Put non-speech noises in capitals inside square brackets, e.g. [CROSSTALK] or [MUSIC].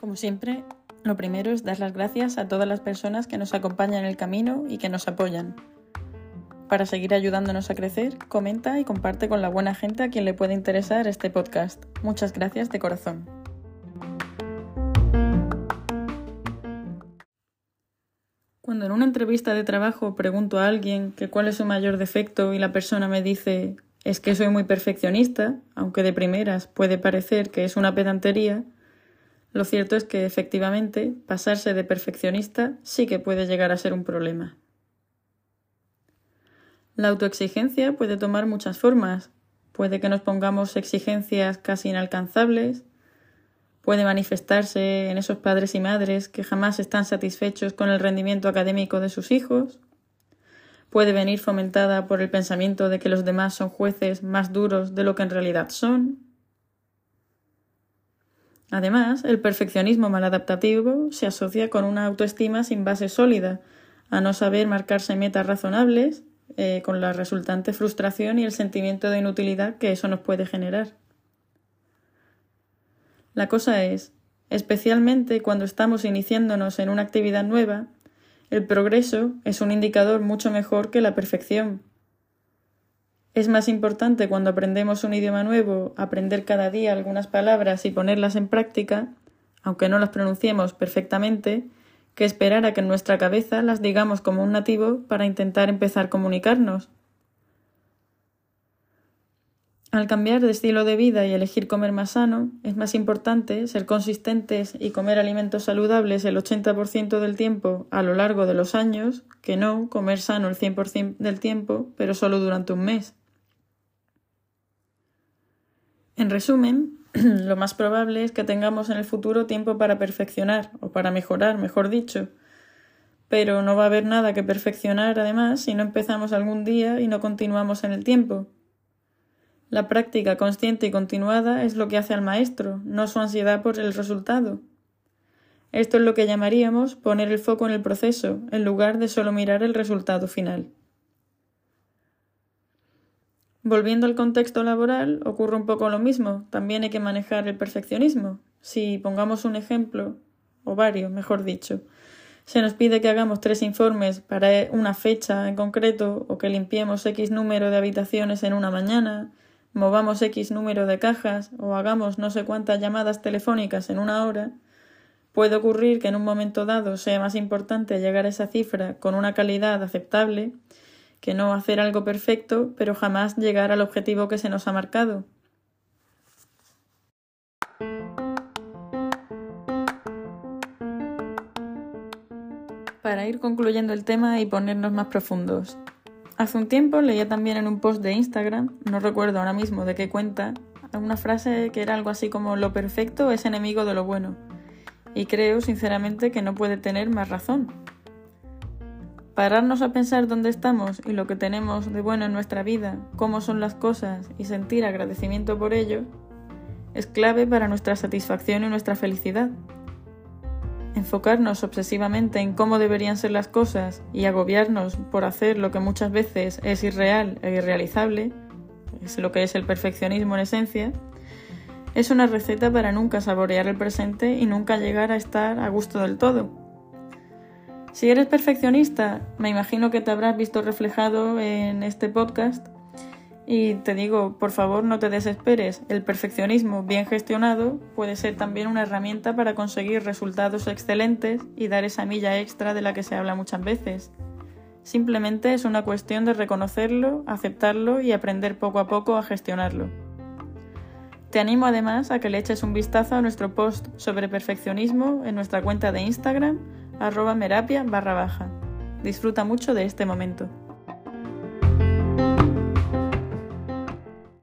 Como siempre, lo primero es dar las gracias a todas las personas que nos acompañan en el camino y que nos apoyan. Para seguir ayudándonos a crecer, comenta y comparte con la buena gente a quien le puede interesar este podcast. Muchas gracias de corazón. Cuando en una entrevista de trabajo pregunto a alguien que cuál es su mayor defecto y la persona me dice es que soy muy perfeccionista, aunque de primeras puede parecer que es una pedantería, lo cierto es que efectivamente pasarse de perfeccionista sí que puede llegar a ser un problema. La autoexigencia puede tomar muchas formas. Puede que nos pongamos exigencias casi inalcanzables, puede manifestarse en esos padres y madres que jamás están satisfechos con el rendimiento académico de sus hijos, puede venir fomentada por el pensamiento de que los demás son jueces más duros de lo que en realidad son. Además, el perfeccionismo maladaptativo se asocia con una autoestima sin base sólida, a no saber marcarse metas razonables, eh, con la resultante frustración y el sentimiento de inutilidad que eso nos puede generar. La cosa es, especialmente cuando estamos iniciándonos en una actividad nueva, el progreso es un indicador mucho mejor que la perfección. Es más importante cuando aprendemos un idioma nuevo aprender cada día algunas palabras y ponerlas en práctica, aunque no las pronunciemos perfectamente, que esperar a que en nuestra cabeza las digamos como un nativo para intentar empezar a comunicarnos. Al cambiar de estilo de vida y elegir comer más sano, es más importante ser consistentes y comer alimentos saludables el 80% del tiempo a lo largo de los años que no comer sano el 100% del tiempo, pero solo durante un mes. En resumen, [CLEARS THROAT] lo más probable es que tengamos en el futuro tiempo para perfeccionar, o para mejorar, mejor dicho, pero no va a haber nada que perfeccionar además si no empezamos algún día y no continuamos en el tiempo. La práctica consciente y continuada es lo que hace al maestro, no su ansiedad por el resultado. Esto es lo que llamaríamos poner el foco en el proceso, en lugar de solo mirar el resultado final. Volviendo al contexto laboral, ocurre un poco lo mismo. También hay que manejar el perfeccionismo. Si pongamos un ejemplo, o varios, mejor dicho, se nos pide que hagamos tres informes para una fecha en concreto o que limpiemos X número de habitaciones en una mañana, movamos X número de cajas o hagamos no sé cuántas llamadas telefónicas en una hora, puede ocurrir que en un momento dado sea más importante llegar a esa cifra con una calidad aceptable que no hacer algo perfecto, pero jamás llegar al objetivo que se nos ha marcado. Para ir concluyendo el tema y ponernos más profundos, Hace un tiempo leía también en un post de Instagram, no recuerdo ahora mismo de qué cuenta, una frase que era algo así como lo perfecto es enemigo de lo bueno. Y creo sinceramente que no puede tener más razón. Pararnos a pensar dónde estamos y lo que tenemos de bueno en nuestra vida, cómo son las cosas y sentir agradecimiento por ello, es clave para nuestra satisfacción y nuestra felicidad. Enfocarnos obsesivamente en cómo deberían ser las cosas y agobiarnos por hacer lo que muchas veces es irreal e irrealizable, es lo que es el perfeccionismo en esencia, es una receta para nunca saborear el presente y nunca llegar a estar a gusto del todo. Si eres perfeccionista, me imagino que te habrás visto reflejado en este podcast y te digo, por favor, no te desesperes. El perfeccionismo bien gestionado puede ser también una herramienta para conseguir resultados excelentes y dar esa milla extra de la que se habla muchas veces. Simplemente es una cuestión de reconocerlo, aceptarlo y aprender poco a poco a gestionarlo. Te animo además a que le eches un vistazo a nuestro post sobre perfeccionismo en nuestra cuenta de Instagram, arroba merapia barra baja. Disfruta mucho de este momento.